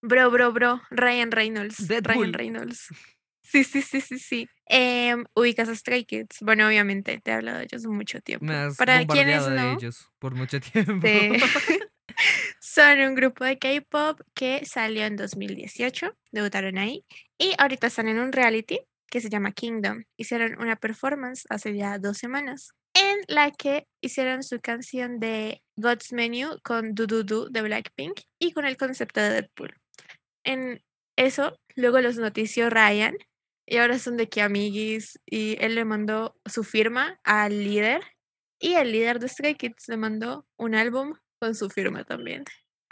Bro, bro, bro, Ryan Reynolds. Deadpool. Ryan Reynolds. Sí, sí, sí, sí, sí. Em, ubicas a Stray Kids. Bueno, obviamente, te he hablado de ellos mucho tiempo. Me has Para quienes bombardeado de no, ellos por mucho tiempo. Son un grupo de K-pop que salió en 2018, debutaron ahí, y ahorita están en un reality que se llama Kingdom. Hicieron una performance hace ya dos semanas en la que hicieron su canción de God's Menu con Do Do Do de Blackpink y con el concepto de Deadpool. En eso, luego los notició Ryan y ahora son de que amiguis y él le mandó su firma al líder y el líder de Stray Kids le mandó un álbum con su firma también.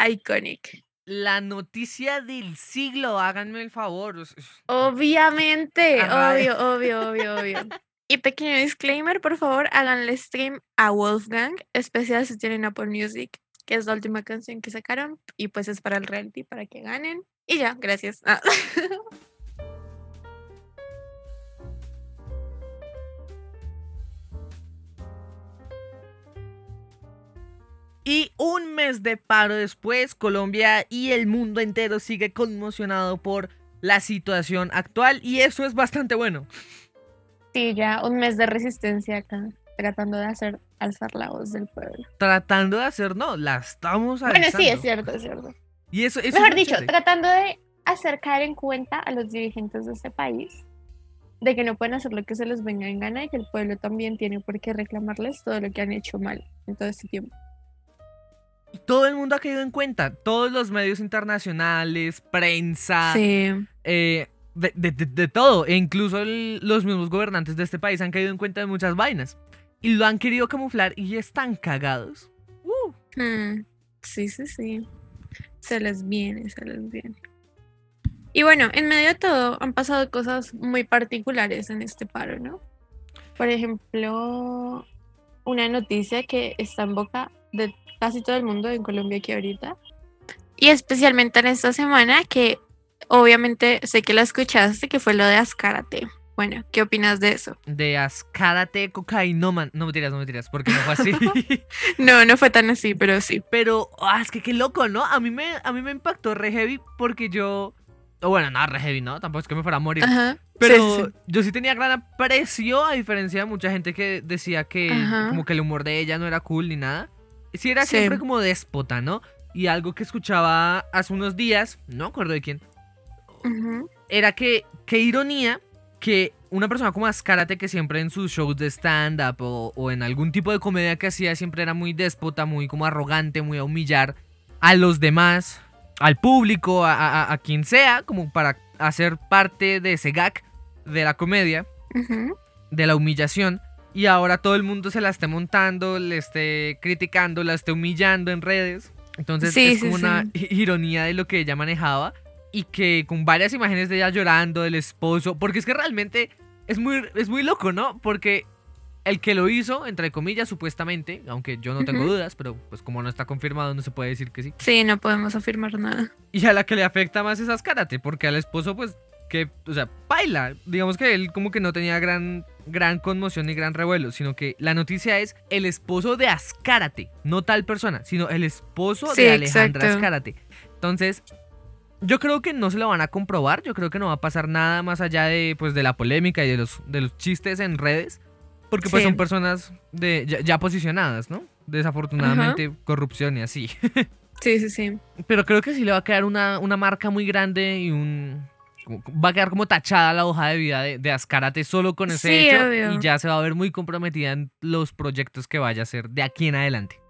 Iconic. La noticia del siglo, háganme el favor. sea, Obviamente, Ajá. obvio, obvio, obvio, obvio. Y pequeño disclaimer, por favor, háganle stream a Wolfgang, especial si tienen Apple Music, que es la última canción que sacaron, y pues es para el reality, para que ganen. Y ya, gracias. Ah. Y un mes de paro después, Colombia y el mundo entero sigue conmocionado por la situación actual y eso es bastante bueno. Sí, ya un mes de resistencia acá, tratando de hacer alzar la voz del pueblo. Tratando de hacer, no, la estamos Bueno, sí, alzando. es cierto, es cierto. Y eso, eso es Mejor dicho, chévere. tratando de hacer caer en cuenta a los dirigentes de este país de que no pueden hacer lo que se les venga en gana y que el pueblo también tiene por qué reclamarles todo lo que han hecho mal en todo este tiempo. Todo el mundo ha caído en cuenta, todos los medios internacionales, prensa, Sí. eh, de, de- de- de todo, e incluso el- los mismos gobernantes de este país han caído en cuenta de muchas vainas. Y lo han querido camuflar y están cagados. Uh, Hmm, Sí, sí, sí. Se les viene, se les viene. Y bueno, en medio de todo han pasado cosas muy particulares en este paro, ¿no? Por ejemplo, una noticia que está en boca de casi todo el mundo en Colombia aquí ahorita. Y especialmente en esta semana que obviamente sé que la escuchaste, que fue lo de Ascárate. Bueno, ¿qué opinas de eso? de Ascárate cocainoman. No me tiras, no me tiras, porque no fue así. No, no fue tan así, pero sí. Pero, ah, es que qué loco, ¿no? A mí me, a mí me impactó re heavy porque yo. o bueno, nada, re heavy, ¿no? Tampoco es que me fuera a morir. Ajá. Pero sí, sí. yo sí tenía gran aprecio, a diferencia de mucha gente que decía que Ajá. como que el humor de ella no era cool ni nada. Sí era Sí. siempre como déspota, ¿no? Y algo que escuchaba hace unos días, no me acuerdo de quién, era que, qué ironía que una persona como Ascárate, que siempre en sus shows de stand-up o, o en algún tipo de comedia que hacía, siempre era muy déspota, muy como arrogante, muy a humillar a los demás, al público, a, a- a quien sea, como para hacer parte de ese gag de la comedia, de la humillación. Y ahora todo el mundo se la esté montando, le esté criticando, la esté humillando en redes. Entonces Sí, es sí, como una ironía de lo que ella manejaba y que con varias imágenes de ella llorando, del esposo, porque es que realmente es muy, es muy loco, ¿no? Porque el que lo hizo, entre comillas, supuestamente, aunque yo no tengo dudas, pero pues como no está confirmado no se puede decir que sí. Sí, no podemos afirmar nada. Y a la que le afecta más es Ascárate, porque al esposo pues que, o sea, baila. Digamos que él como que no tenía gran, gran conmoción ni gran revuelo, sino que la noticia es el esposo de Ascárate, no tal persona, sino el esposo Sí, de Alejandra exacto. Ascárate. Entonces, yo creo que no se lo van a comprobar, yo creo que no va a pasar nada más allá de, pues, de la polémica y de los, de los chistes en redes, porque pues Sí. son personas de, ya, ya posicionadas, ¿no? Desafortunadamente, corrupción y así. Sí, sí, sí. Pero creo que sí le va a quedar una, una marca muy grande y un. como- Va a quedar como tachada la hoja de vida de, de Ascárate solo con ese Sí, hecho. obvio. Y ya se va a ver muy comprometida en los proyectos que vaya a hacer de aquí en adelante.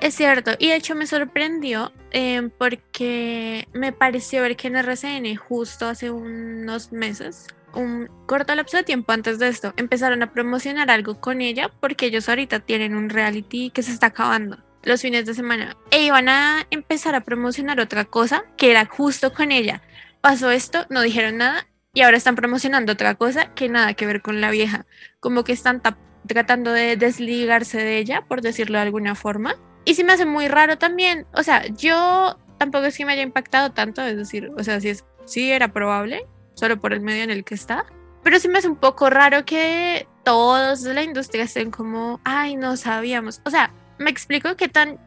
Es cierto. Y de hecho me sorprendió eh, porque me pareció ver que en RCN justo hace unos meses, un corto lapso de tiempo antes de esto, empezaron a promocionar algo con ella porque ellos ahorita tienen un reality que se está acabando los fines de semana e iban a empezar a promocionar otra cosa que era justo con ella. Pasó esto, no dijeron nada y ahora están promocionando otra cosa que nada que ver con la vieja. Como que están tratando de desligarse de ella, por decirlo de alguna forma. Y sí me hace muy raro también. O sea, yo tampoco es que me haya impactado tanto, es decir, o sea, sí, es, sí era probable, solo por el medio en el que está. Pero sí me hace un poco raro que todos de la industria estén como, ay, no sabíamos. O sea, me explico qué tan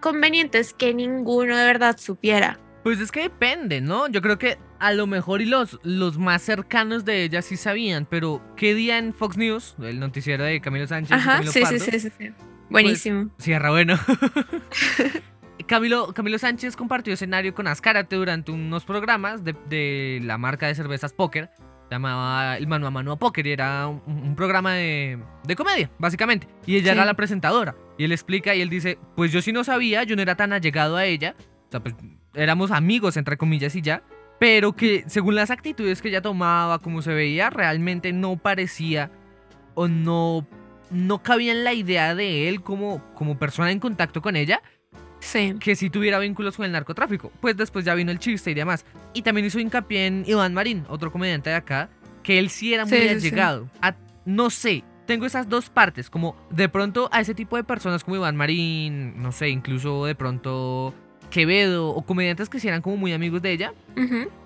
conveniente es que ninguno de verdad supiera. Pues es que depende, ¿no? Yo creo que a lo mejor y los, los más cercanos de ella sí sabían, pero ¿qué día en Fox News, el noticiero de Camilo Sánchez? y Ajá, Camilo sí, sí, Pardo, sí, sí, sí. Buenísimo. Cierra bueno. Camilo, Camilo Sánchez compartió escenario con Azcárate durante unos programas de, de la marca de cervezas Póker. Llamaba El Mano a Mano a Póker y era un, un programa de, de comedia, básicamente. Y ella Sí. era la presentadora. Y él explica y él dice, pues yo sí no sabía, yo no era tan allegado a ella. O sea, pues éramos amigos, entre comillas, y ya. Pero que según las actitudes que ella tomaba, como se veía, realmente no parecía o no, no cabía en la idea de él como, como persona en contacto con ella Sí. que si tuviera vínculos con el narcotráfico. Pues después ya vino el chiste y demás. Y también hizo hincapié en Iván Marín, otro comediante de acá, que él sí era muy Sí, sí, sí. A- no sé, tengo esas dos partes, como de pronto a ese tipo de personas como Iván Marín, no sé, incluso de pronto Quevedo o comediantes que sí eran como muy amigos de ella,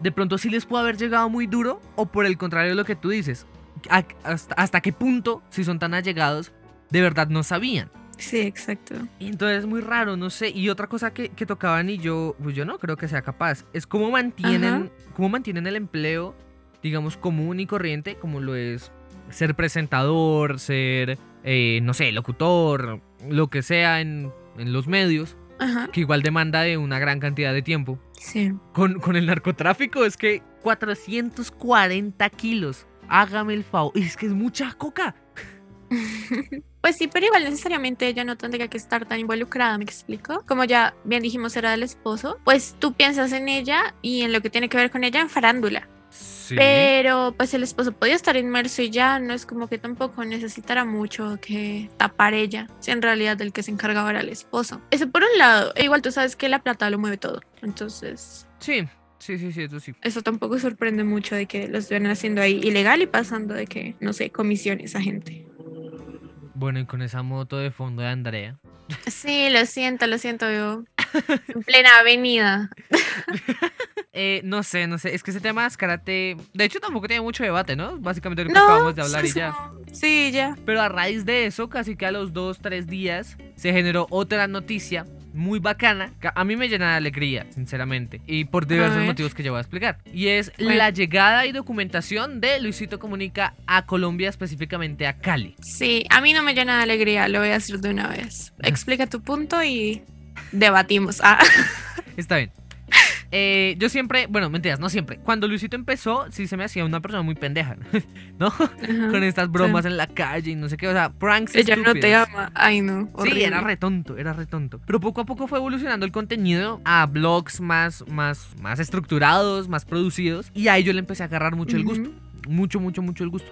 de pronto sí les pudo haber llegado muy duro o por el contrario lo que tú dices. A- hasta, hasta qué punto, si son tan allegados, de verdad no sabían. Sí, exacto. Y entonces es muy raro, no sé. Y otra cosa que, que tocaban y yo, pues yo no creo que sea capaz, es cómo mantienen, cómo mantienen el empleo, digamos, común y corriente, como lo es ser presentador, ser, eh, no sé, locutor, lo que sea en, en los medios, Ajá. que igual demanda de una gran cantidad de tiempo. Sí. Con, con el narcotráfico es que 440 kilos. Hágame el favor. Y es que es mucha coca. Pues sí, pero igual necesariamente ella no tendría que estar tan involucrada, ¿me explico? Como ya bien dijimos, era del esposo, pues tú piensas en ella y en lo que tiene que ver con ella en farándula. Sí. Pero pues el esposo podía estar inmerso y ya no es como que tampoco necesitara mucho que tapar ella, si en realidad el que se encargaba era el esposo. Eso por un lado, e igual tú sabes que la plata lo mueve todo, entonces Sí, sí, sí, sí, eso sí. eso tampoco sorprende mucho de que lo estuvieran haciendo ahí ilegal y pasando de que, no sé, comisiones a gente. Bueno, y con esa moto de fondo de Andrea. Sí, lo siento, lo siento yo. En plena avenida. Eh, no sé, no sé. Es que ese tema es karate. De hecho, tampoco tiene mucho debate, ¿no? Básicamente lo que No, acabamos de hablar y ya. Sí, ya. Pero a raíz de eso, casi que a los dos, tres días, se generó otra noticia muy bacana. Que a mí me llena de alegría, sinceramente. Y por diversos ver. motivos que yo voy a explicar. Y es Bueno. la llegada y documentación de Luisito Comunica a Colombia, específicamente a Cali. Sí, a mí no me llena de alegría, lo voy a decir de una vez. Explica tu punto y debatimos. Ah, Está bien. Eh, yo siempre, bueno, mentiras, no siempre. Cuando Luisito empezó, sí se me hacía una persona muy pendeja, ¿no? ajá. Con estas bromas en la calle y no sé qué, o sea, pranks Ella no te ama. Ay, no. Sí, era re tonto, era re tonto. Pero poco a poco fue evolucionando el contenido a blogs más, más, más estructurados, más producidos. Y ahí yo le empecé a agarrar mucho el gusto. Mucho, mucho, mucho el gusto.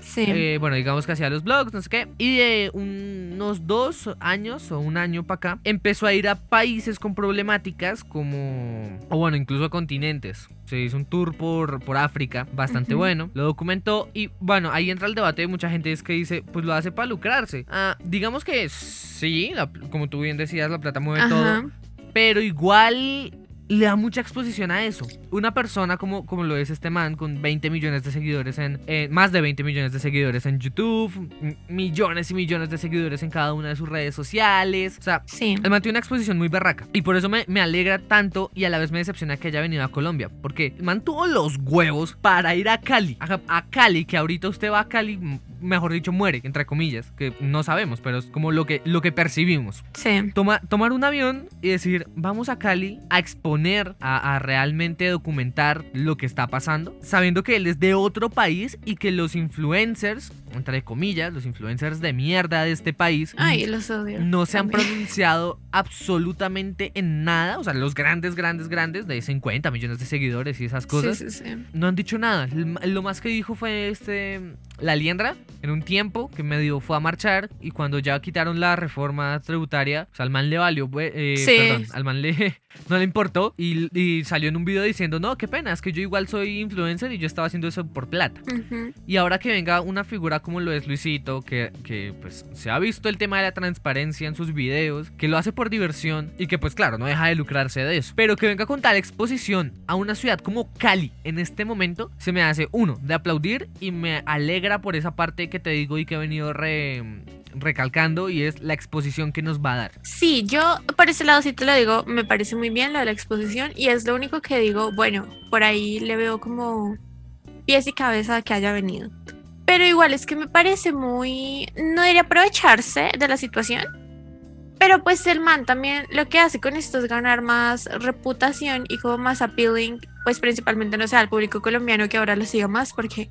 Sí. Eh, bueno, digamos que hacía los blogs, no sé qué. Y de unos dos años o un año para acá, empezó a ir a países con problemáticas como... O bueno, incluso a continentes. Se hizo un tour por, por África, bastante bueno. Lo documentó y bueno, ahí entra el debate de mucha gente es que dice, pues lo hace para lucrarse. Ah, digamos que sí, la- como tú bien decías, la plata mueve todo pero igual le da mucha exposición a eso. Una persona como, como lo es este man, con 20 millones de seguidores en. eh, más de 20 millones de seguidores en YouTube, millones y millones de seguidores en cada una de sus redes sociales. O sea. Sí. Él mantiene una exposición muy barraca. Y por eso me, me alegra tanto y a la vez me decepciona que haya venido a Colombia. Porque el man tuvo los huevos para ir a Cali. A, a Cali, que ahorita usted va a Cali, mejor dicho, muere, entre comillas. Que no sabemos, pero es como lo que, lo que percibimos. Sí. Toma- tomar un avión y decir, vamos a Cali a exponer, a, a realmente documentar lo que está pasando, sabiendo que él es de otro país y que los influencers, entre comillas, los influencers de mierda de este país, Ay, los odio. no se han pronunciado absolutamente en nada. O sea, los grandes, grandes, grandes de 50 millones de seguidores y esas cosas. Sí, sí, sí. No han dicho nada. Lo más que dijo fue este la liendra en un tiempo que medio fue a marchar y cuando ya quitaron la reforma tributaria, o sea, al man le valió, eh, Sí. perdón, al man le no le importó y, y salió en un video diciendo, no, qué pena, es que yo igual soy influencer y yo estaba haciendo eso por plata. Y ahora que venga una figura como lo es Luisito, que, que pues se ha visto el tema de la transparencia en sus videos, que lo hace por diversión y que pues claro, no deja de lucrarse de eso. Pero que venga con tal exposición a una ciudad como Cali en este momento, se me hace uno, de aplaudir y me alegra por esa parte que te digo y que he venido re, recalcando y es la exposición que nos va a dar. Sí, yo por ese lado sí te lo digo, me parece muy bien lo de la exposición y es lo único que digo, bueno, por ahí le veo como pies y cabeza que haya venido. Pero igual es que me parece muy... No debería aprovecharse de la situación. Pero pues el man también lo que hace con esto es ganar más reputación y como más appealing, pues principalmente, no sé, al público colombiano que ahora lo siga más porque,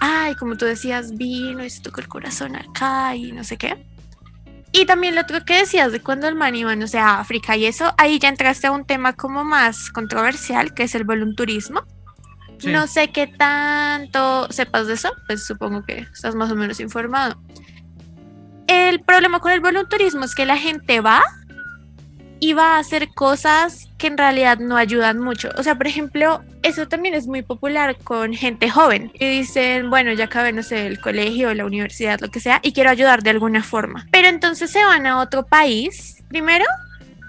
ay, como tú decías, vino y se tocó el corazón acá y no sé qué. Y también lo otro que decías de cuando el man iba, no sé, a África y eso, ahí ya entraste a un tema como más controversial, que es el volunturismo. No sé qué tanto sepas de eso, pues supongo que estás más o menos informado. El problema con el voluntarismo es que la gente va y va a hacer cosas que en realidad no ayudan mucho. O sea, por ejemplo, eso también es muy popular con gente joven y dicen, bueno, ya acabé, no sé, el colegio, la universidad, lo que sea, y quiero ayudar de alguna forma. Pero entonces se van a otro país, primero,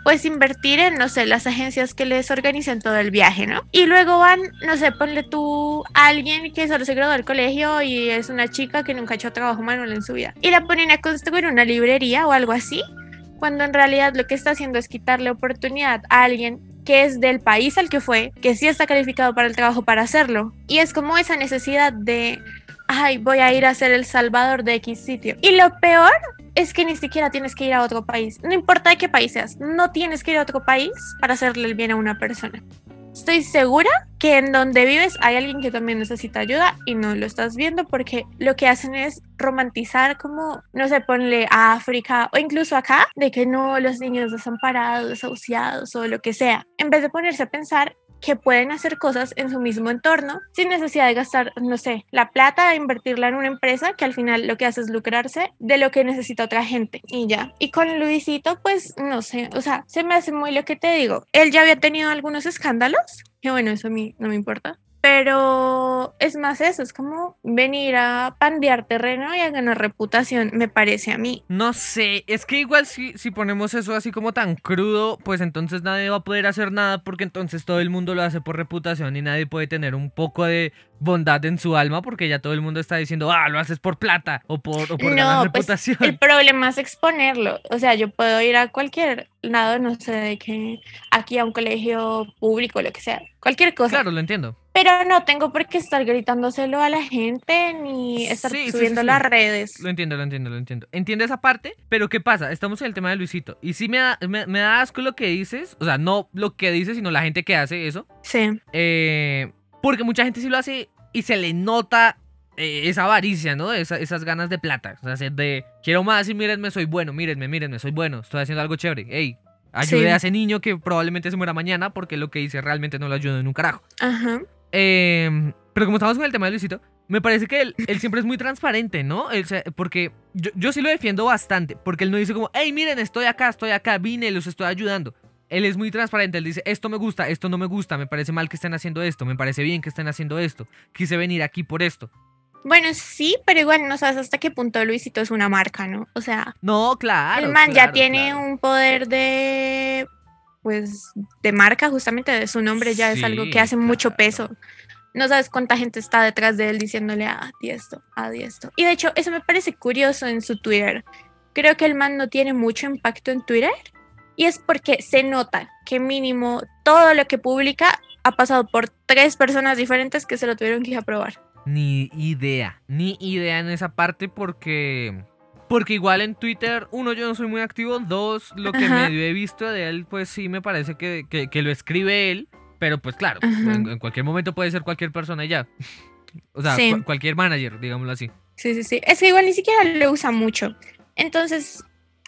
pues invertir en, no sé, las agencias que les organicen todo el viaje, ¿no? Y luego van, no sé, ponle tú a alguien que solo se graduó del colegio y es una chica que nunca ha hecho trabajo manual en su vida. Y la ponen a construir una librería o algo así, cuando en realidad lo que está haciendo es quitarle oportunidad a alguien que es del país al que fue, que sí está calificado para el trabajo para hacerlo. Y es como esa necesidad de ay, voy a ir a ser el salvador de X sitio. Y lo peor es que ni siquiera tienes que ir a otro país. No importa de qué país seas, no tienes que ir a otro país para hacerle el bien a una persona. Estoy segura que en donde vives hay alguien que también necesita ayuda y no lo estás viendo porque lo que hacen es romantizar como, no sé, ponle a África o incluso acá, de que no, los niños desamparados, desahuciados o lo que sea, en vez de ponerse a pensar que pueden hacer cosas en su mismo entorno sin necesidad de gastar, no sé, la plata de invertirla en una empresa que al final lo que hace es lucrarse de lo que necesita otra gente y ya. Y con Luisito, pues no sé, o sea, se me hace muy lo que te digo. Él ya había tenido algunos escándalos, que bueno, eso a mí no me importa. Pero es más eso, es como venir a pandear terreno y a ganar reputación, me parece a mí. No sé, es que igual si, si ponemos eso así como tan crudo, pues entonces nadie va a poder hacer nada porque entonces todo el mundo lo hace por reputación y nadie puede tener un poco de bondad en su alma porque ya todo el mundo está diciendo, ah, lo haces por plata o por, o por ganar pues, reputación. El problema es exponerlo. O sea, yo puedo ir a cualquier lado, no sé, de que aquí a un colegio público, lo que sea, cualquier cosa. Claro, lo entiendo. Pero no tengo por qué estar gritándoselo a la gente ni estar subiendo las redes. Lo entiendo, lo entiendo, lo entiendo. Entiendo esa parte, pero ¿qué pasa? Estamos en el tema de Luisito. Y sí me da, me, da asco lo que dices. O sea, no lo que dices, sino la gente que hace eso. Sí. Eh, porque mucha gente sí lo hace y se le nota eh, esa avaricia, ¿no? esas ganas de plata. O sea, de quiero más y mírenme, soy bueno, mírenme, mírenme, soy bueno, estoy haciendo algo chévere. Ey, ayude a ese niño que probablemente se muera mañana porque lo que dice realmente no lo ayuda en un carajo. Ajá. Em, pero como estamos con el tema de Luisito, me parece que él, siempre es muy transparente, ¿no? porque yo, yo, sí lo defiendo bastante, porque él no dice como, hey, miren, estoy acá, estoy acá, vine, los estoy ayudando. Él es muy transparente, él dice, esto me gusta, esto no me gusta, me parece mal que estén haciendo esto, me parece bien que estén haciendo esto, quise venir aquí por esto. Bueno, sí, pero igual no sabes hasta qué punto Luisito es una marca, ¿no? O sea... No, claro. El man ya tiene un poder de pues de marca justamente de su nombre ya es algo que hace mucho peso. No sabes cuánta gente está detrás de él diciéndole a ah, di esto, a ah, di esto. Y de hecho, eso me parece curioso en su Twitter. Creo que el man no tiene mucho impacto en Twitter y es porque se nota que mínimo todo lo que publica ha pasado por tres personas diferentes que se lo tuvieron que aprobar. Ni idea, ni idea en esa parte porque porque igual en Twitter, uno, yo no soy muy activo. Dos, lo que medio he visto de él, pues sí me parece que, lo escribe él. Pero pues claro, en, cualquier momento puede ser cualquier persona y ya. O sea, cualquier manager, digámoslo así. Sí, sí, sí. Es que igual ni siquiera lo usa mucho. Entonces,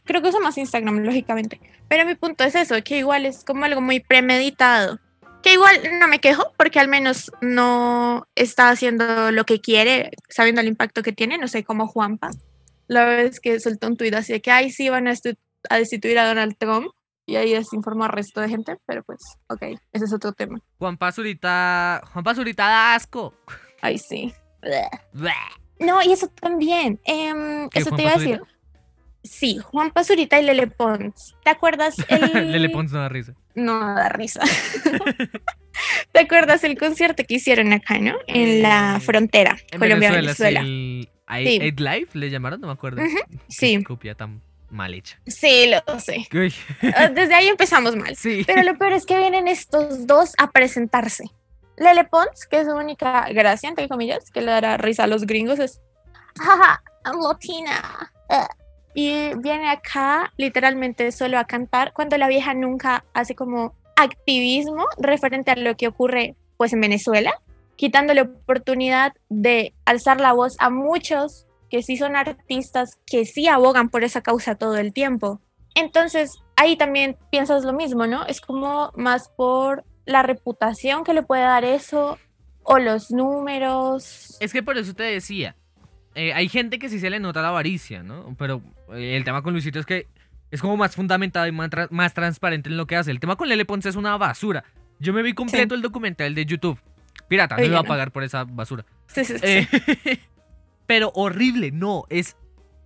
creo que usa más Instagram, lógicamente. Pero mi punto es eso, que igual es como algo muy premeditado. Que igual no me quejo, porque al menos no está haciendo lo que quiere, sabiendo el impacto que tiene, no sé, como Juanpa la vez que soltó un tuit así de que, ay, sí, van a, destituir a Donald Trump. Y ahí desinformó al resto de gente, pero pues, ok, ese es otro tema. Juan Pazurita, Juan Pazurita da asco. Ay, sí. No, y eso también. Em, eso te iba a decir. Sí, Juan Pazurita y Lele Pons. ¿Te acuerdas? El... Lele Pons no da risa. No da risa. ¿Te acuerdas el concierto que hicieron acá, no? En la eh, frontera Colombia-Venezuela. Sí. Eight Life le llamaron, no me acuerdo. Sí. copia tan mal hecha. Sí, lo sé. Uy, Ah, Desde ahí empezamos mal. sí. Pero lo peor es que vienen estos dos a presentarse. Lele Pons, que es su única gracia, entre comillas, que le dará risa a los gringos, es jaja, I'm latina. Y viene acá literalmente solo a cantar cuando la vieja nunca hace como activismo referente a lo que ocurre pues en Venezuela, quitándole oportunidad de alzar la voz a muchos que sí son artistas que sí abogan por esa causa todo el tiempo. Entonces, ahí también piensas lo mismo, ¿no? Es como más por la reputación que le puede dar eso o los números. Es que por eso te decía. eh, hay gente que sí se le nota la avaricia, ¿no? Pero eh, el tema con Luisito es que es como más fundamentado y más, tra- más transparente en lo que hace. El tema con Lele Pons es una basura. Yo me vi completo el documental de YouTube. Pirata, no Oye, iba a no. pagar por esa basura. Sí, sí, sí. Eh, pero horrible, no, es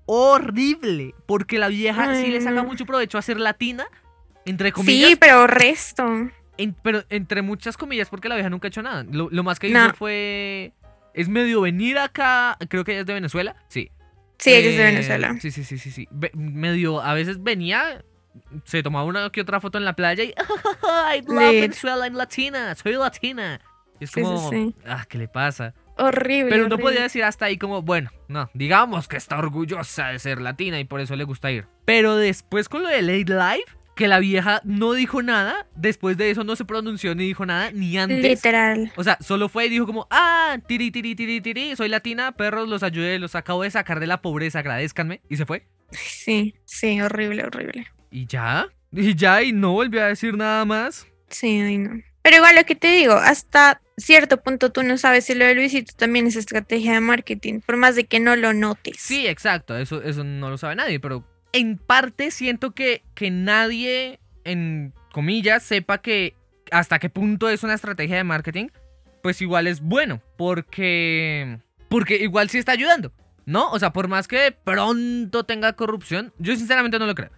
horrible. Porque la vieja sí le saca no. mucho provecho a ser latina, entre comillas. Sí, pero resto. en- pero entre muchas comillas, porque la vieja nunca ha hecho nada. Lo, lo más que hizo No. fue. Es medio venir acá. Creo que ella es de Venezuela. Sí. Sí, ella es de Eh, Venezuela. Sí, sí, sí, sí, sí. Medio, a veces venía, se tomaba una que otra foto en la playa y I love Lit. Venezuela, I'm latina, soy latina. Y es sí, como, sí. ah, ¿qué le pasa? Horrible. Pero no horrible. podía decir hasta ahí como, bueno, no, digamos que está orgullosa de ser latina y por eso le gusta ir. Pero después con lo de Late Live, que la vieja no dijo nada, después de eso no se pronunció ni dijo nada, ni antes. Literal. O sea, solo fue y dijo como, ah, tiri, tiri, tiri, tiri, soy latina, perros, los ayudé, los acabo de sacar de la pobreza, agradezcanme. Y se fue. Sí, sí, horrible, horrible. Y ya, y ya, y no volvió a decir nada más. Sí, ay, no. Pero igual lo que te digo, hasta cierto punto tú no sabes si lo de Luisito también es estrategia de marketing, por más de que no lo notes. Sí, exacto, eso, eso no lo sabe nadie, pero en parte siento que, que nadie, en comillas, sepa que hasta qué punto es una estrategia de marketing, pues igual es bueno, porque, porque igual sí está ayudando, ¿no? O sea, por más que de pronto tenga corrupción, yo sinceramente no lo creo.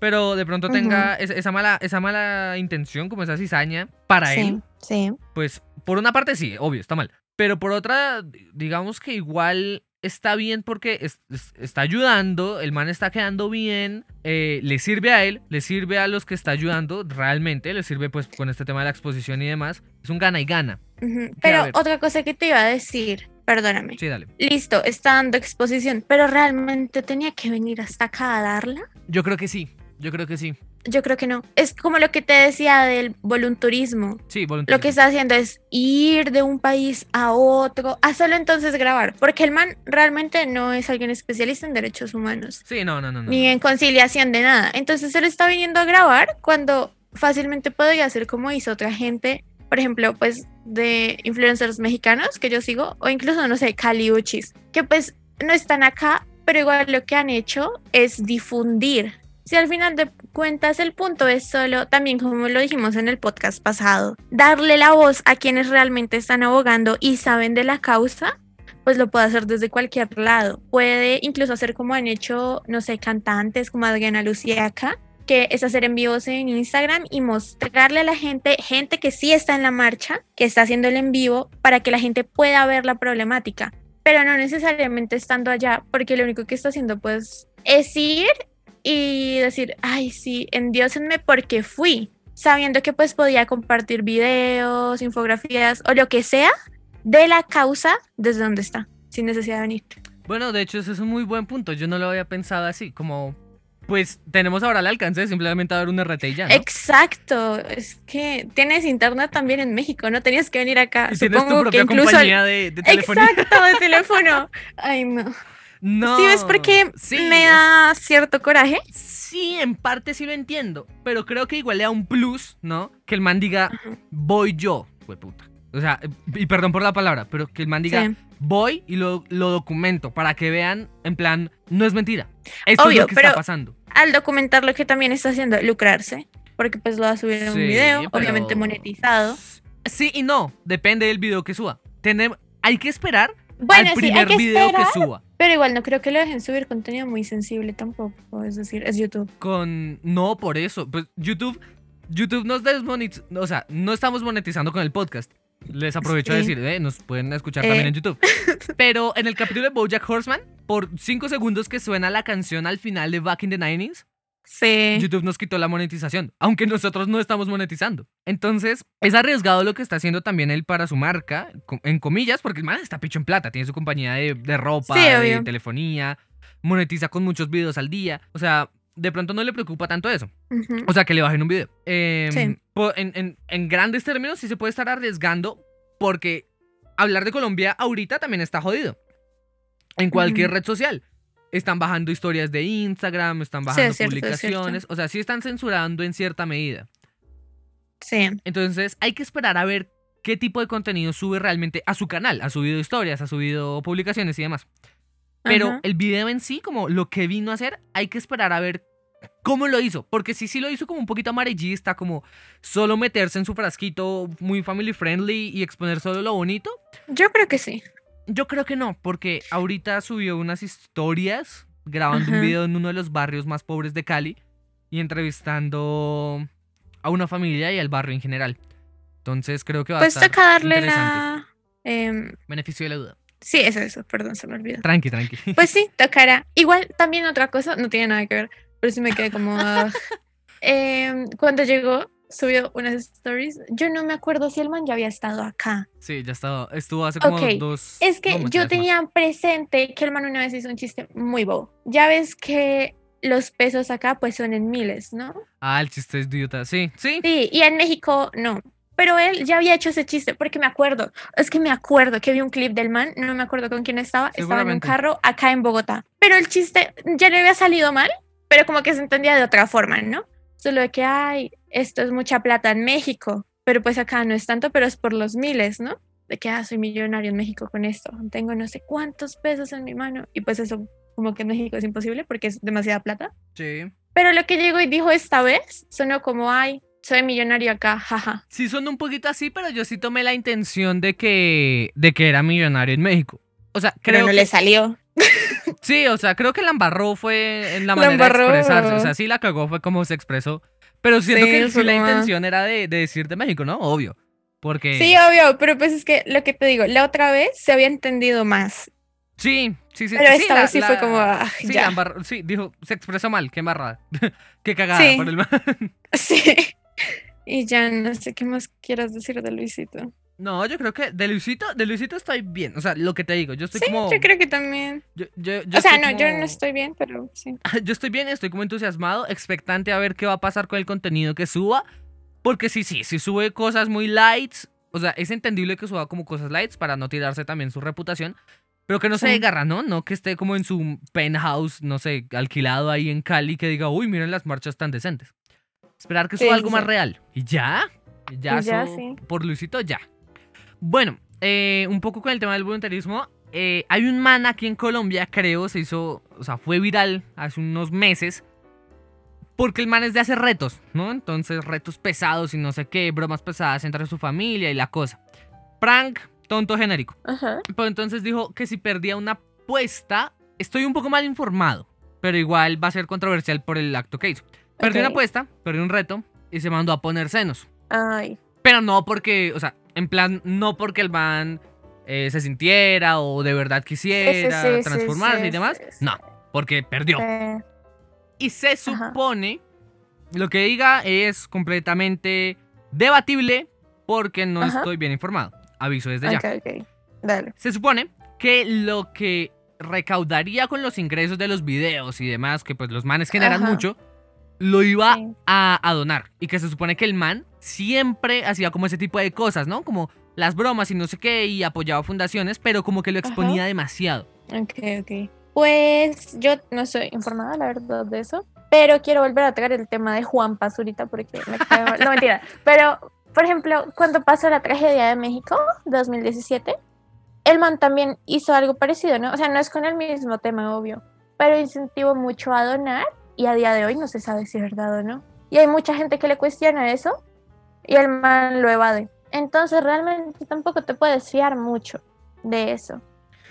Pero de pronto tenga esa, esa mala, esa mala intención, como esa cizaña, para él, sí, sí. pues por una parte sí, obvio, está mal. Pero por otra, digamos que igual está bien porque es- es- está ayudando, el man está quedando bien, eh, le sirve a él, le sirve a los que está ayudando, realmente, le sirve pues con este tema de la exposición y demás. Es un gana y gana. Pero otra cosa que te iba a decir, perdóname. Sí, dale. Listo, está dando exposición, pero realmente tenía que venir hasta acá a darla. Yo creo que sí, yo creo que sí. Yo creo que no. Es como lo que te decía del volunturismo. Sí, voluntario. Lo que está haciendo es ir de un país a otro, a solo entonces grabar, porque el man realmente no es alguien especialista en derechos humanos, Sí, no, no, no. no. ni en conciliación de nada. Entonces él está viniendo a grabar cuando fácilmente podría hacer como hizo otra gente, por ejemplo, pues de influencers mexicanos que yo sigo, o incluso, no sé, Caliuchis, que pues no están acá, pero igual lo que han hecho es difundir. Si al final de cuentas el punto es solo, también como lo dijimos en el podcast pasado, darle la voz a quienes realmente están abogando y saben de la causa, pues lo puede hacer desde cualquier lado. Puede incluso hacer como han hecho, no sé, cantantes como Adriana Luciaca, que es hacer en vivos en Instagram y mostrarle a la gente, gente que sí está en la marcha, que está haciendo el en vivo, para que la gente pueda ver la problemática. Pero no necesariamente estando allá, porque lo único que está haciendo pues es ir y decir, ay, sí, endiósenme porque fui, sabiendo que pues podía compartir videos, infografías o lo que sea de la causa desde donde está, sin necesidad de venir. Bueno, de hecho, ese es un muy buen punto. Yo no lo había pensado así, como... Pues tenemos ahora el alcance de simplemente dar un RT y ya, ¿no? Exacto, es que tienes internet también en México, no tenías que venir acá. Y tienes tu Supongo propia que incluso compañía de, de telefonía. Exacto, de teléfono. Ay, no. No. ¿Sí ves por qué Sí, me es- da cierto coraje? Sí, en parte sí lo entiendo. Pero creo que igual le da un plus, ¿no? Que el man diga, voy yo, puta. O sea, y perdón por la palabra, pero que el man diga, Sí. voy y lo, lo documento para que vean, en plan, no es mentira. Esto es Obvio, lo que pero- está pasando. Al documentar lo que también está haciendo, lucrarse, porque pues lo va a subir en un Sí, video, pero- obviamente monetizado. Sí y no, depende del video que suba. Tenem- hay que esperar Bueno, al sí, primer que video esperar, que suba. Pero igual no creo que lo dejen subir contenido muy sensible tampoco, es decir, es YouTube. Con. No, por eso. Pues YouTube. YouTube nos desmonetiza. O sea, no estamos monetizando con el podcast. Les aprovecho a Sí. decir, eh, nos pueden escuchar Eh. también en YouTube. Pero en el capítulo de Bojack Horseman, por 5 segundos que suena la canción al final de Back in the 90s, Sí. YouTube nos quitó la monetización, aunque nosotros no estamos monetizando. Entonces, es arriesgado lo que está haciendo también él para su marca, en comillas, porque el man está picho en plata, tiene su compañía de, de ropa, Sí, de telefonía, monetiza con muchos videos al día. O sea, de pronto no le preocupa tanto eso. O sea, que le bajen un video. Eh, Sí. en, en- en grandes términos, sí se puede estar arriesgando porque hablar de Colombia ahorita también está jodido. En cualquier red social. Están bajando historias de Instagram, están Sí, bajando es cierto. publicaciones. O sea, sí están censurando en cierta medida. Sí. Entonces, hay que esperar a ver qué tipo de contenido sube realmente a su canal. Ha subido historias, ha subido publicaciones y demás. Pero Ajá. el video en sí, como lo que vino a hacer, hay que esperar a ver cómo lo hizo. Porque si sí lo hizo como un poquito amarillista, como solo meterse en su frasquito muy family friendly y exponer solo lo bonito, Yo creo que sí. Yo creo que no, porque ahorita subió unas historias grabando un video en uno de los barrios más pobres de Cali y entrevistando a una familia y al barrio en general. Entonces creo que va Pues a estar toca darle la. em, Beneficio de la duda. sí, eso, eso, perdón, se me olvidó. Tranqui, tranqui. Pues sí, tocará. Igual también otra cosa, no tiene nada que ver, pero sí me quedé como. Em, cuando llegó, subió unas stories. Yo no me acuerdo si el man ya había estado acá. Sí, ya estaba. Estuvo hace como Ok, dos. Es que no, yo mentiras, más. tenía presente que el man una vez hizo un chiste muy bobo. Ya ves que los pesos acá pues son en miles, ¿no? Ah, el chiste es idiota. Sí, sí. Sí, y en México no. Pero él ya había hecho ese chiste porque me acuerdo. Es que me acuerdo que vi un clip del man, no me acuerdo con quién estaba. Estaba en un carro acá en Bogotá. Pero el chiste ya le había salido mal, pero como que se entendía de otra forma, ¿no? Solo de que, ay, esto es mucha plata en México, pero pues acá no es tanto, pero es por los miles, ¿no? De que, ah, soy millonario en México con esto. Tengo no sé cuántos pesos en mi mano. Y pues eso, como que en México es imposible porque es demasiada plata. Sí. Pero lo que llegó y dijo esta vez sonó como, ay, soy millonario acá, jaja. Sí, son un poquito así, pero yo sí tomé la intención de que, de que era millonario en México. O sea, Pero creo no que, le salió. Sí, o sea, creo que la embarró fue en la La manera embarró. de expresarse. O sea, sí la cagó, fue como se expresó. Pero siento Sí, que sí fue la intención era de, de decir de México, ¿no? Obvio. Porque. Sí, obvio, pero pues es que lo que te digo, la otra vez se había entendido más. Sí, sí, sí. Pero sí, esta la- vez sí fue la- como, ah, Sí, ya. sí, dijo, se expresó mal, qué embarrada. qué cagada Sí. por el man. Sí. Y ya no sé qué más quieras decir de Luisito. No, yo creo que de Luisito, de Luisito estoy bien. O sea, lo que te digo, yo estoy Sí, como. yo creo que también. yo- yo- yo o sea, no, yo no estoy bien, pero sí. yo estoy bien, estoy como entusiasmado, expectante a ver qué va a pasar con el contenido que suba. Porque sí, sí, si sube cosas muy lights, o sea, es entendible que suba como cosas lights para no tirarse también su reputación. Pero que no se Sí. desgarra, ¿no? No que esté como en su penthouse, no sé, alquilado ahí en Cali, que diga, uy, miren las marchas tan decentes. Esperar que suba sí, algo más real. Y ya, ya, ya, por Luisito, ya. Bueno, eh, un poco con el tema del voluntarismo. eh, hay un man aquí en Colombia, creo, se hizo, o sea, fue viral hace unos meses. Porque el man es de hacer retos, ¿no? Entonces, retos pesados y no sé qué, bromas pesadas entre su familia y la cosa. Prank, tonto genérico. Ajá. Pero entonces dijo que si perdía una apuesta, estoy un poco mal informado, pero igual va a ser controversial por el acto que hizo. Perdió una apuesta, perdió un reto y se mandó a poner senos. Ay. Pero no porque, o sea, en plan, no porque el man eh, se sintiera o de verdad quisiera sí, sí, transformarse sí, y demás. No, porque perdió. Y se supone, lo que diga es completamente debatible porque no Ajá. estoy bien informado. Aviso desde ya. ok, ok. Dale. Se supone que lo que recaudaría con los ingresos de los videos y demás, que pues los manes generan Ajá. mucho, lo iba Sí. a, a donar. Y que se supone que el man siempre hacía como ese tipo de cosas, ¿no? Como las bromas y no sé qué, y apoyaba fundaciones, pero como que lo Ajá. exponía demasiado. Ok, ok. Pues yo no soy informada, la verdad, de eso. Pero quiero volver a tocar el tema de Juan Pazurita porque me. No, mentira. Pero, por ejemplo, cuando pasó la tragedia de México, 2017, el man también hizo algo parecido, ¿no? O sea, no es con el mismo tema, obvio. Pero incentivó mucho a donar y a día de hoy no se sabe si es verdad o no. Y hay mucha gente que le cuestiona eso y el man lo evade. Entonces, realmente tampoco te puedes fiar mucho de eso.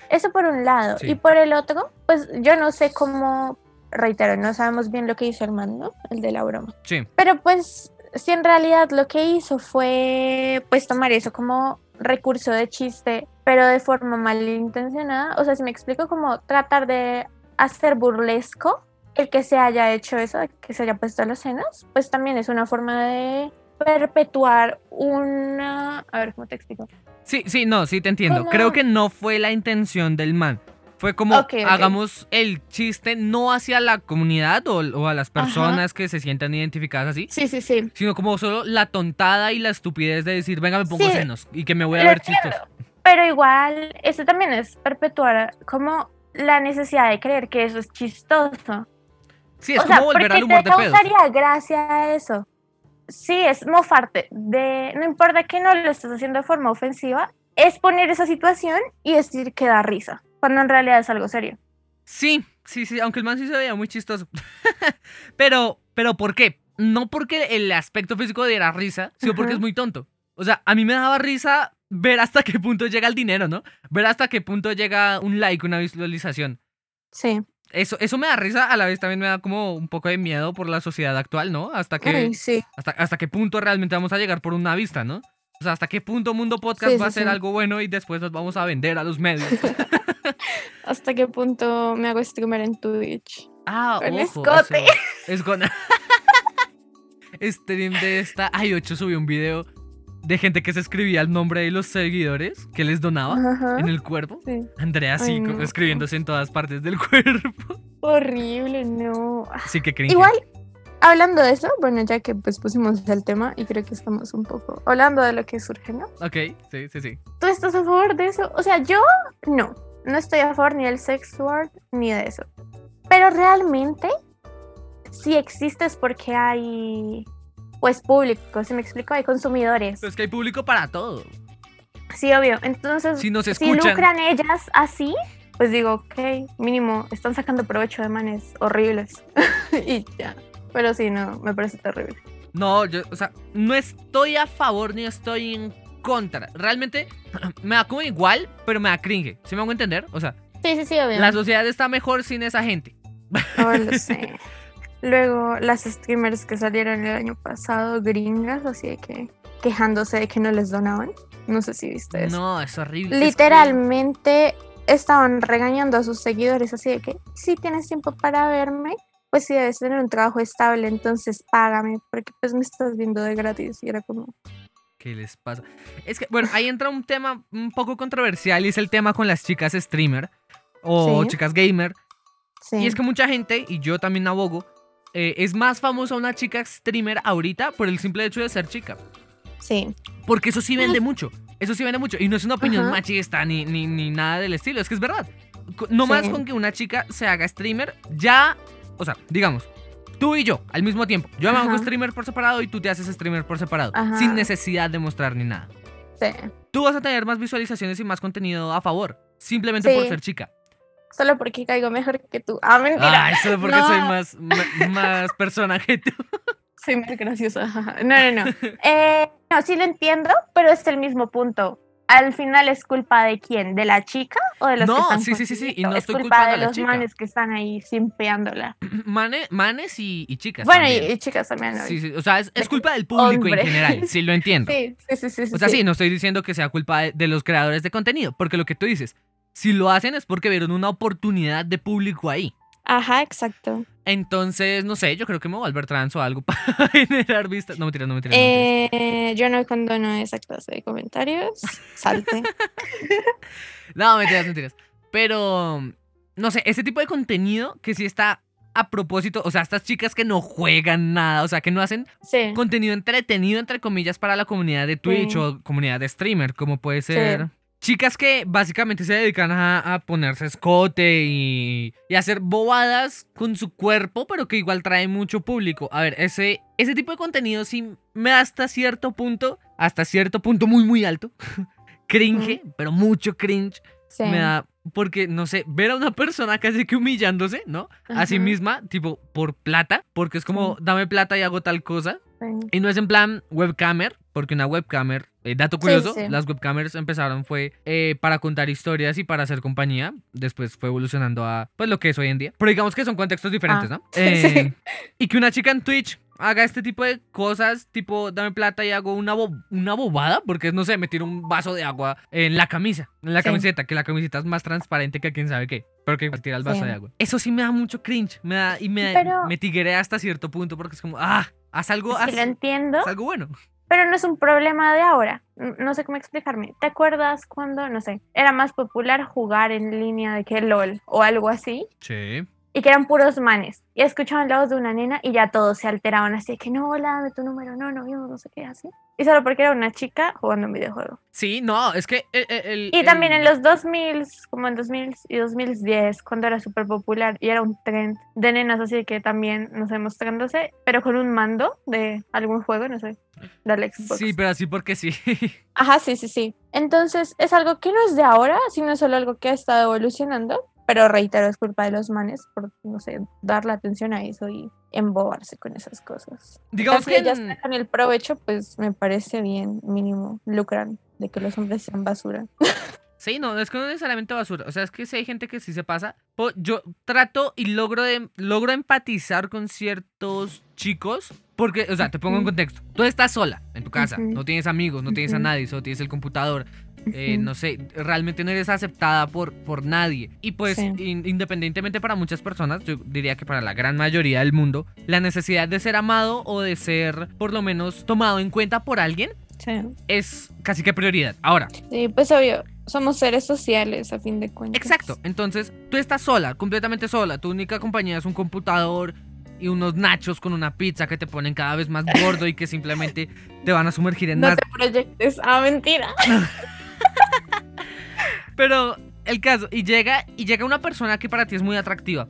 Eso por un lado. Sí. Y por el otro, pues yo no sé cómo, reitero, no sabemos bien lo que hizo el man, ¿no? El de la broma. Sí, Pero pues, si en realidad lo que hizo fue, pues tomar eso como recurso de chiste, pero de forma malintencionada. O sea, si me explico, como tratar de hacer burlesco el que se haya hecho eso, que se haya puesto los senos, pues también es una forma de perpetuar una... A ver, ¿cómo te explico? Sí, sí, no, sí te entiendo. Creo que no fue la intención del man. Fue como hagamos el chiste no hacia la comunidad o, a las personas que se sientan identificadas así. Sí, sí, sí. Sino como solo la tontada y la estupidez de decir, venga, me pongo senos y que me voy a ver chistes. Pero igual, eso también es perpetuar como la necesidad de creer que eso es chistoso. Sí, es como volver al humor de pedos. causaría gracia a eso? Sí, es mofarte. De, no importa que no lo estés haciendo de forma ofensiva, es poner esa situación y decir que da risa cuando en realidad es algo serio. Sí, sí, sí, aunque el man sí se veía muy chistoso. pero, pero ¿por qué? No porque el aspecto físico diera risa, sino porque es muy tonto. O sea, a mí me daba risa ver hasta qué punto llega el dinero, ¿no? Ver hasta qué punto llega un like, una visualización. Sí. Eso, eso me da risa, a la vez también me da como un poco de miedo por la sociedad actual, ¿no? Hasta que, sí. hasta, hasta qué punto realmente vamos a llegar por una vista, ¿no? O sea, hasta qué punto Mundo Podcast va a ser algo bueno y después nos vamos a vender a los medios. ¿Hasta qué punto me hago streamer en Twitch? Ah, Con ojo, escote. Es con... Stream de esta... Ay, 8 subió un video de gente que se escribía el nombre de los seguidores que les donaba en el cuerpo. Andrea sí, escribiéndose en todas partes del cuerpo. Horrible, no. Sí, que cringe. Igual, hablando de eso, bueno, ya que pues pusimos el tema y creo que estamos un poco hablando de lo que surge, ¿no? Ok, sí, sí, sí. ¿Tú estás a favor de eso? O sea, yo no no estoy a favor ni del sex work ni de eso. Pero realmente, si existe es porque hay, pues, público, si me explico, hay consumidores. Pero es que hay público para todo. Sí, obvio. Entonces, si, nos si lucran ellas así, pues digo, ok, mínimo, están sacando provecho de manes horribles. y ya. Pero sí, no, me parece terrible. No, yo, o sea, no estoy a favor ni estoy en contra. Realmente me da como igual, pero me da cringe. ¿Sí me hago entender? O sea, sí, sí, sí, obviamente. la sociedad está mejor sin esa gente. No lo sé. Luego, las streamers que salieron el año pasado, gringas, así de que quejándose de que no les donaban. No sé si viste eso. No, es horrible. Literalmente estaban regañando a sus seguidores, así de que si tienes tiempo para verme, pues sí debes tener un trabajo estable, entonces págame, porque pues me estás viendo de gratis. Y era como, ¿Qué les pasa? Es que, bueno, ahí entra un tema un poco controversial y es el tema con las chicas streamer o chicas gamer. Sí. Y es que mucha gente, y yo también abogo, eh, es más famosa una chica streamer ahorita por el simple hecho de ser chica. Sí. Porque eso sí vende mucho. Eso sí vende mucho. Y no es una opinión machista ni, ni, ni, nada del estilo. Es que es verdad. No más con que una chica se haga streamer, ya. O sea, digamos, Tú y yo, al mismo tiempo. Yo me hago streamer por separado y tú te haces streamer por separado. Sin necesidad de mostrar ni nada. Sí. Tú vas a tener más visualizaciones y más contenido a favor. Simplemente por ser chica. Solo porque caigo mejor que tú. Ah, mentira. Ay, solo porque soy más, más persona que tú. Soy más graciosa. No, no, no. Eh, no, sí lo entiendo, pero es el mismo punto al final es culpa de quién, de la chica o de los que están sí, sí, sí, sí, y no es estoy culpa de los manes que están ahí simpeándola. manes y, chicas. Bueno, y, chicas también. Sí, sí, o sea, es, culpa del público en general, sí lo entiendo. Sí, sí, sí, sí. O sea, sí, no estoy diciendo que sea culpa de, los creadores de contenido, porque lo que tú dices, si lo hacen es porque vieron una oportunidad de público ahí. Ajá, exacto. Entonces, no sé, yo creo que me voy a volver trans o algo para generar vistas. No me tiras, no me tiras. Eh, yo no condono esa clase de comentarios. Salte. no, mentiras, mentiras. Pero, no sé, ese tipo de contenido que sí está a propósito, o sea, estas chicas que no juegan nada, o sea, que no hacen contenido entretenido, entre comillas, para la comunidad de Twitch o comunidad de streamer, como puede ser Chicas que básicamente se dedican a, ponerse escote y, y, hacer bobadas con su cuerpo, pero que igual trae mucho público. A ver, ese, ese tipo de contenido sí me da hasta cierto punto, hasta cierto punto muy, muy alto, cringe, pero mucho cringe. Me da, porque, no sé, ver a una persona casi que humillándose, ¿no? A sí misma, tipo, por plata, porque es como, dame plata y hago tal cosa. Y no es en plan webcamer, porque una webcamer, eh, dato curioso, las webcamers empezaron fue eh, para contar historias y para hacer compañía. Después fue evolucionando a pues lo que es hoy en día. Pero digamos que son contextos diferentes, ah, ¿no? Eh, y que una chica en Twitch haga este tipo de cosas, tipo, dame plata y hago una, una bobada, porque no sé, me tiro un vaso de agua en la camisa, en la camiseta, que la camiseta es más transparente que quién sabe qué. Pero que tira el vaso de agua. Eso sí me da mucho cringe. Me da, y me, me tigueré hasta cierto punto porque es como, ah, haz algo. Haz, lo entiendo. Haz algo bueno. Pero no es un problema de ahora. No sé cómo explicarme. ¿Te acuerdas cuando, no sé, era más popular jugar en línea de que LOL o algo así? Sí y que eran puros manes. Y escuchaban la voz de una nena y ya todos se alteraban así de que no, hola, dame tu número, no, no, yo no sé qué, así. Y solo porque era una chica jugando un videojuego. Sí, no, es que el... y también en los 2000, como en 2000 y 2010, cuando era súper popular y era un trend de nenas así que también, no sé, mostrándose, pero con un mando de algún juego, no sé, de Xbox. Sí, pero así porque sí. Ajá, sí, sí, sí. Entonces es algo que no es de ahora, sino solo algo que ha estado evolucionando pero reitero, es culpa de los manes por, no sé, darle atención a eso y embobarse con esas cosas. Digamos que ya sacan el provecho, pues me parece bien, mínimo, lucran de que los hombres sean basura. Sí, no, es que no necesariamente basura. O sea, es que si hay gente que sí se pasa. Yo trato y logro, de, logro empatizar con ciertos chicos. Porque, o sea, te pongo en contexto. Tú estás sola en tu casa. No tienes amigos, no tienes a nadie, solo tienes el computador. Eh, no sé, realmente no eres aceptada por, por nadie. Y pues independientemente para muchas personas, yo diría que para la gran mayoría del mundo, la necesidad de ser amado o de ser por lo menos tomado en cuenta por alguien es casi que prioridad. Ahora. Sí, pues obvio. Somos seres sociales a fin de cuentas. Exacto. Entonces, tú estás sola, completamente sola. Tu única compañía es un computador y unos nachos con una pizza que te ponen cada vez más gordo y que simplemente te van a sumergir en no más. No te proyectes. Ah, mentira. Pero el caso, y llega, y llega una persona que para ti es muy atractiva.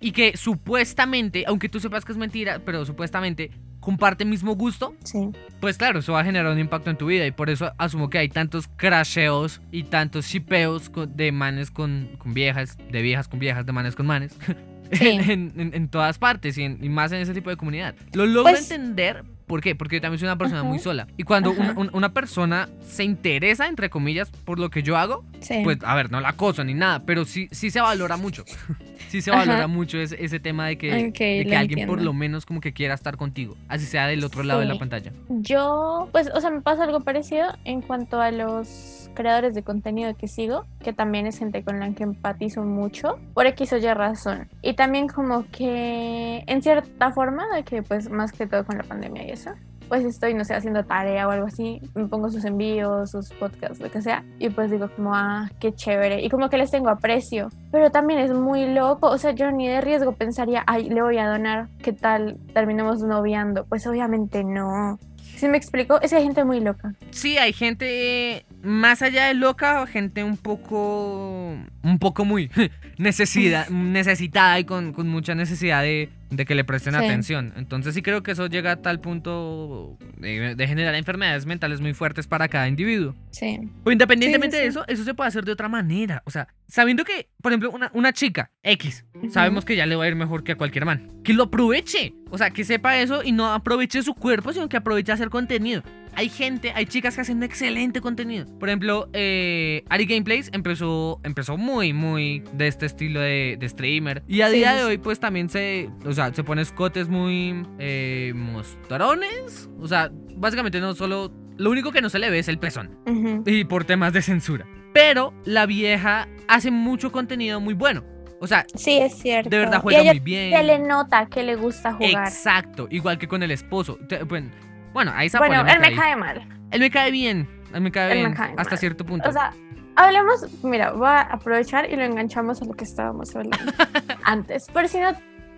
Y que supuestamente, aunque tú sepas que es mentira, pero supuestamente comparte el mismo gusto. Sí. Pues claro, eso va a generar un impacto en tu vida. Y por eso asumo que hay tantos crasheos y tantos shipeos de manes con, con viejas, de viejas con viejas, de manes con manes. En, todas partes y, más en ese tipo de comunidad. Lo logro pues entender ¿Por qué? Porque yo también soy una persona muy sola. Y cuando una, persona se interesa, entre comillas, por lo que yo hago, pues, a ver, no la acoso ni nada, pero sí, sí se valora mucho. sí se valora mucho ese, ese, tema de que, que alguien por lo menos como que quiera estar contigo, así sea del otro lado de la pantalla. Yo, pues, o sea, me pasa algo parecido en cuanto a los creadores de contenido que sigo, que también es gente con la que empatizo mucho, por X o Y razón. Y también como que en cierta forma, de que pues más que todo con la pandemia y eso, pues estoy, no sé, haciendo tarea o algo así, me pongo sus envíos, sus podcasts, lo que sea, y pues digo como, ah, qué chévere, y como que les tengo aprecio, pero también es muy loco, o sea, yo ni de riesgo pensaría, ay, le voy a donar, ¿qué tal terminemos noviando? Pues obviamente no, ¿Sí me explico? Es que hay gente muy loca. Sí, hay gente más allá de loca, gente un poco. un poco muy necesidad, necesitada y con, con mucha necesidad de, de que le presten atención. Entonces sí creo que eso llega a tal punto de, generar enfermedades mentales muy fuertes para cada individuo. Sí. Pero independientemente de eso, eso se puede hacer de otra manera. O sea, sabiendo que, por ejemplo, una, una chica X, sabemos que ya le va a ir mejor que a cualquier man. Que lo aproveche. O sea, que sepa eso y no aproveche su cuerpo, sino que aproveche hacer contenido hay gente, hay chicas que hacen excelente contenido. Por ejemplo, eh, Ari Gameplays empezó, empezó muy, muy de este estilo de, streamer. Y a día de hoy, pues también se, o sea, se pone escotes muy eh, mostrones. O sea, básicamente no solo, lo único que no se le ve es el pezón. Y por temas de censura. Pero la vieja hace mucho contenido muy bueno. O sea, sí, es cierto. De verdad juega muy bien. Se le nota que le gusta jugar. Exacto, igual que con el esposo. bueno, bueno, ahí está Bueno, él me cae mal. Él me cae bien. Él me cae bien. hasta cierto punto. O sea, hablemos. Mira, voy a aprovechar y lo enganchamos a lo que estábamos hablando antes. Por si no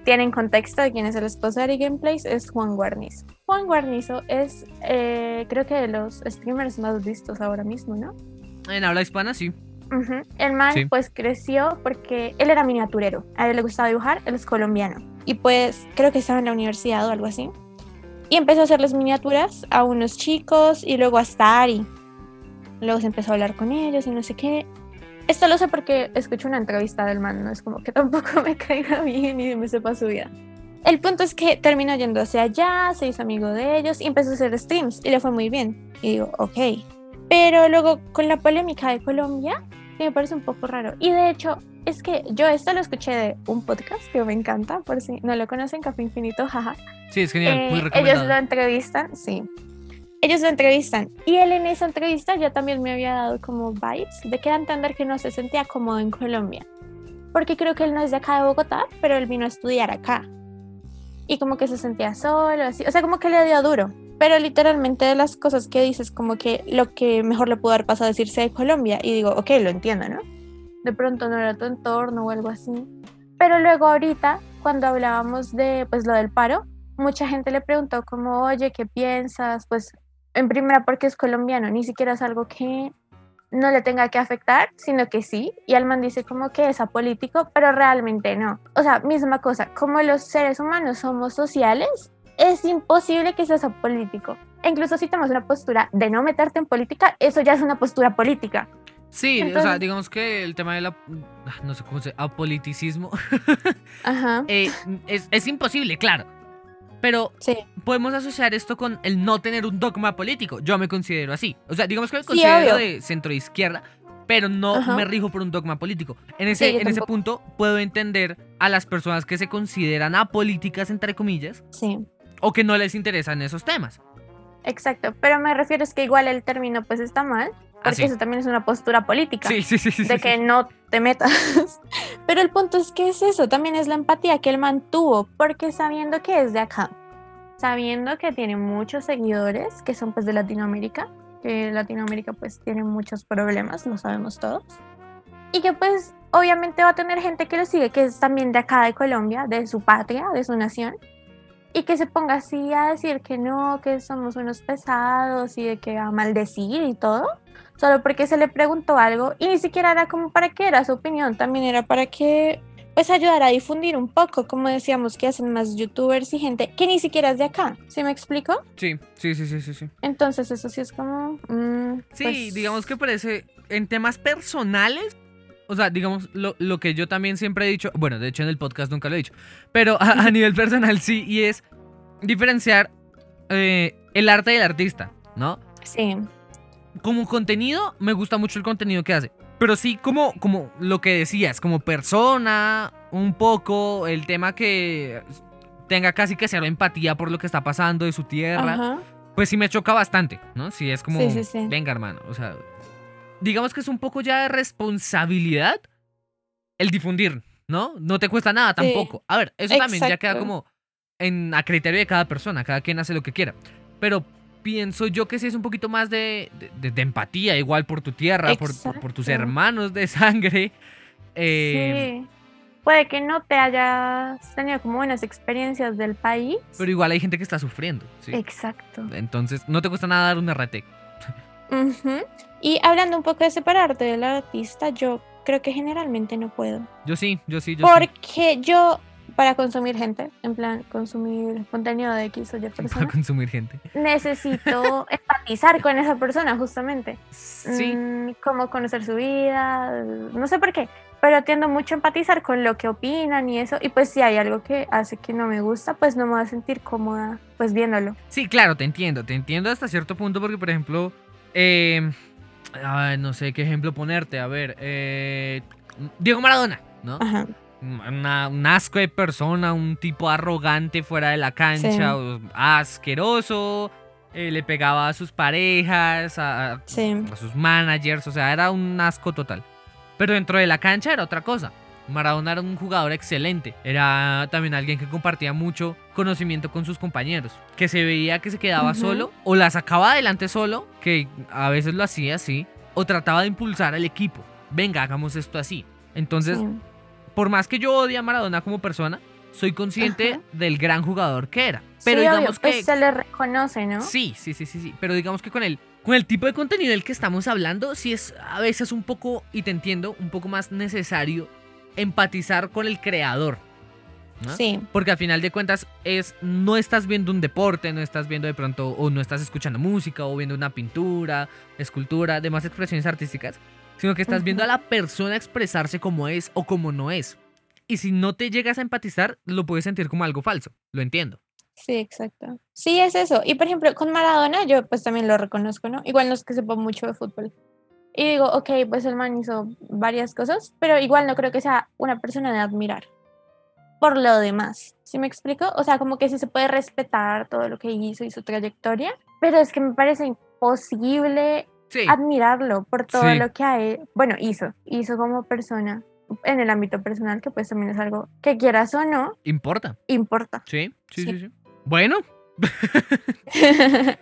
tienen contexto de quién es el esposo de Ari Gameplays, es Juan Guarnizo. Juan Guarnizo es, eh, creo que de los streamers más vistos ahora mismo, ¿no? En habla hispana, sí. El man pues creció porque él era miniaturero, a él le gustaba dibujar, él es colombiano. Y pues creo que estaba en la universidad o algo así y empezó a hacerles miniaturas a unos chicos y luego hasta Ari. Luego se empezó a hablar con ellos y no sé qué. Esto lo sé porque escuché una entrevista del man, no es como que tampoco me caiga bien y me sepa su vida. El punto es que terminó yendo hacia allá, se hizo amigo de ellos y empezó a hacer streams y le fue muy bien. Y digo, ok. Pero luego con la polémica de Colombia, Sí, me parece un poco raro. Y de hecho, es que yo esto lo escuché de un podcast que me encanta, por si no lo conocen, Café Infinito, jaja. Sí, es genial, muy Eh, recomendado. ellos lo entrevistan, sí. Ellos lo entrevistan. Y él en esa entrevista ya también me había dado como vibes de que entender que no se sentía cómodo en Colombia. Porque creo que él no es de acá de Bogotá, pero él vino a estudiar acá. Y como que se sentía solo, así. O sea, como que le dio duro. Pero literalmente de las cosas que dices, como que lo que mejor le pudo haber pasado es irse de Colombia. Y digo, ok, lo entiendo, ¿no? De pronto no era tu entorno o algo así. Pero luego ahorita, cuando hablábamos de pues lo del paro, mucha gente le preguntó como, oye, ¿qué piensas? Pues en primera porque es colombiano, ni siquiera es algo que no le tenga que afectar, sino que sí. Y Alman dice como que es apolítico, pero realmente no. O sea, misma cosa, como los seres humanos somos sociales, es imposible que seas apolítico. E incluso si tomas una postura de no meterte en política, eso ya es una postura política. Sí, o sea, digamos que el tema del ap- ah, no sé cómo se apoliticismo Ajá. eh, es, es imposible, claro. Pero Sí. podemos asociar esto con el no tener un dogma político. Yo me considero así. O sea, digamos que me Sí, considero obvio. de centro izquierda, pero no Ajá. me rijo por un dogma político. En ese, Sí, en ese punto puedo entender a las personas que se consideran apolíticas, entre comillas, Sí. O que no les interesan esos temas. Exacto, pero me refiero es que igual el término pues está mal, porque Así. eso también es una postura política, Ah, Sí, sí, sí, sí. de sí, que sí. no te metas. Pero el punto es que es eso, también es la empatía que él mantuvo, porque sabiendo que es de acá, sabiendo que tiene muchos seguidores que son pues de Latinoamérica, que Latinoamérica pues tiene muchos problemas, lo sabemos todos, y que pues obviamente va a tener gente que lo sigue, que es también de acá de Colombia, de su patria, de su nación, y que se ponga así a decir que no, que somos unos pesados y de que a maldecir y todo, solo porque se le preguntó algo y ni siquiera era como para que era su opinión, también era para que pues ayudara a difundir un poco, como decíamos que hacen más youtubers y gente que ni siquiera es de acá, ¿sí me explico? Sí, sí, sí, sí, sí, sí. Entonces eso sí es como... mm, Sí, pues, digamos que parece en temas personales. O sea, digamos, lo, lo que yo también siempre he dicho, bueno, de hecho en el podcast nunca lo he dicho, pero a, a nivel personal sí, y es diferenciar eh, el arte del artista, ¿no? Sí, Como contenido, me gusta mucho el contenido que hace, pero sí como, como lo que decías, como persona, un poco, el tema que tenga casi que cero empatía por lo que está pasando de su tierra ajá, pues sí me choca bastante, ¿no? Sí, es como, Sí, sí, sí. venga, hermano, o sea, digamos que es un poco ya de responsabilidad el difundir, ¿no? No te cuesta nada Sí. tampoco. A ver, eso también ya queda como en, a criterio de cada persona, cada quien hace lo que quiera. Pero pienso yo que sí es un poquito más de, de- de empatía, igual por tu tierra, por, por- por tus hermanos de sangre. eh, sí. Puede que no te hayas tenido como buenas experiencias del país. Pero igual hay gente que está sufriendo, ¿sí? Exacto. Entonces, no te cuesta nada dar un RT. Ujú. Y hablando un poco de separarte del artista, yo creo que generalmente no puedo. Yo sí, yo sí, yo sí. Porque yo, para consumir gente, en plan, consumir contenido de X o Y Para persona, consumir gente. necesito empatizar con esa persona, justamente. Sí. Mm, como conocer su vida, no sé por qué, pero tiendo mucho a empatizar con lo que opinan y eso. Y pues si hay algo que hace que no me gusta, pues no me voy a sentir cómoda, pues viéndolo. Sí, claro, te entiendo, te entiendo hasta cierto punto porque, por ejemplo, eh, ay, no sé qué ejemplo ponerte, a ver, eh, Diego Maradona, ¿no? Ajá. Una- un asco de persona, un tipo arrogante fuera de la cancha, Sí. asqueroso, eh, le pegaba a sus parejas, a, a- Sí. a sus managers, o sea, era un asco total. Pero dentro de la cancha era otra cosa. Maradona era un jugador excelente. Era también alguien que compartía mucho conocimiento con sus compañeros. Que se veía que se quedaba solo o la sacaba adelante solo, que a veces lo hacía así, o trataba de impulsar al equipo. Venga, hagamos esto así. Entonces, sí. por más que yo odie a Maradona como persona, soy consciente Ajá. del gran jugador que era. Pero Sí, obvio, digamos pues que se le reconoce, ¿no? Sí, sí, sí, sí, sí. Pero digamos que con el, con el tipo de contenido del que estamos hablando, sí es a veces un poco, y te entiendo, un poco más necesario empatizar con el creador. ¿no? Sí, Porque al final de cuentas es, no estás viendo un deporte, no estás viendo de pronto, o no estás escuchando música, o viendo una pintura, escultura, demás expresiones artísticas, sino que estás viendo a la persona expresarse como es o como no es. Y si no te llegas a empatizar, lo puedes sentir como algo falso. Lo entiendo. sí, exacto. Sí, es eso. Y por ejemplo, con Maradona, yo pues también lo reconozco, ¿no? Igual no es que sepa mucho de fútbol. Y digo, ok, pues el man hizo varias cosas, pero igual no creo que sea una persona de admirar. Por lo demás, ¿sí me explico? O sea, como que sí se puede respetar todo lo que hizo y su trayectoria, pero es que me parece imposible Sí. admirarlo por todo Sí. lo que he- bueno, hizo, hizo como persona en el ámbito personal, que pues también es algo que quieras o no, Importa. importa. Sí, sí, sí, Sí. sí. Bueno,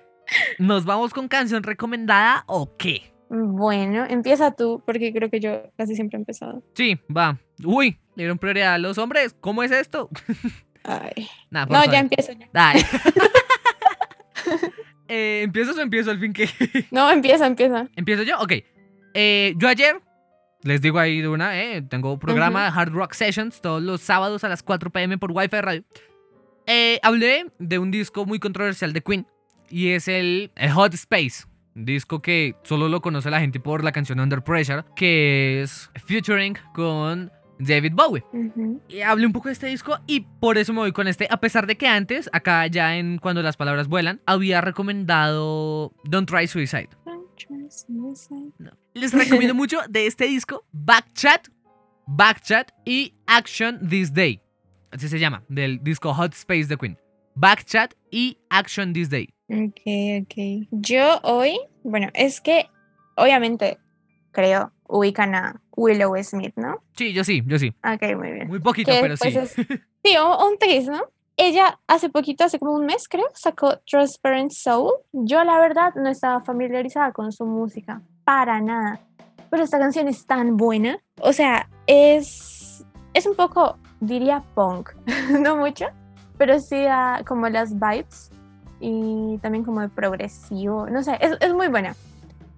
¿nos vamos con canción recomendada o qué? Bueno, empieza tú, porque creo que yo casi siempre he empezado. Sí, va. Uy, le dieron prioridad a los hombres. ¿Cómo es esto? Ay. No, favor. ya empiezo ya. Dale. eh, ¿Empiezas o empiezo al fin que? No, empieza, empieza. ¿Empiezo yo? Ok. Eh, yo ayer, les digo ahí de una, eh, tengo programa de Hard Rock Sessions todos los sábados a las 4 pm por Wi-Fi Radio. Eh, hablé de un disco muy controversial de Queen y es el, el Hot Space. Un disco que solo lo conoce la gente por la canción Under Pressure, que es featuring con David Bowie. Y hablé un poco de este disco y por eso me voy con este. A pesar de que antes, acá ya en Cuando las palabras vuelan, había recomendado Don't Try Suicide. No. Les recomiendo mucho de este disco Backchat, Backchat y Action This Day. Así se llama, del disco Hot Space de Queen. Backchat y Action This Day. Ok, ok. Yo hoy, bueno, es que obviamente creo ubican a Willow Smith, ¿no? Sí, yo sí, yo sí. Ok, muy bien. Muy poquito, Que, pero pues, sí. es- sí, un, un tris, ¿no? Ella hace poquito, hace como un mes creo, sacó Transparent Soul. Yo la verdad no estaba familiarizada con su música, para nada. Pero esta canción es tan buena. O sea, es, es un poco, diría punk, no mucho, pero sí da como las vibes y también como de progresivo. No sé, es, es muy buena.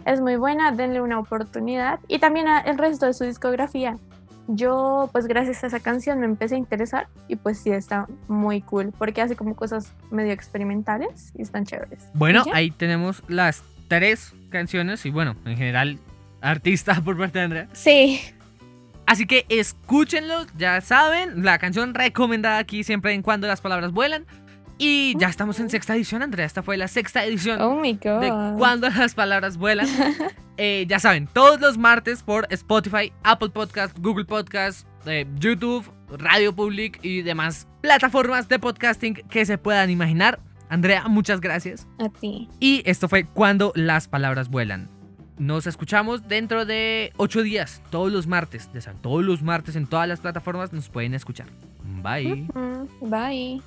Es muy buena, denle una oportunidad. Y también a- el resto de su discografía. Yo, pues gracias a esa canción me empecé a interesar y pues sí está muy cool porque hace como cosas medio experimentales y están chéveres. Bueno, ahí tenemos las tres canciones y bueno, en general, artista por parte de Andrea. Sí, Así que escúchenlo, ya saben, la canción recomendada aquí siempre en cuando las palabras vuelan. Y ya estamos en sexta edición, Andrea. Esta fue la sexta edición oh my god. de Cuando las palabras vuelan. Eh, ya saben, todos los martes por Spotify, Apple Podcast, Google Podcast, eh, YouTube, Radio Public y demás plataformas de podcasting que se puedan imaginar. Andrea, muchas gracias. A ti. Y esto fue Cuando las palabras vuelan. Nos escuchamos dentro de ocho días, todos los martes. Ya saben, todos los martes en todas las plataformas nos pueden escuchar. Bye. Mm, Bye.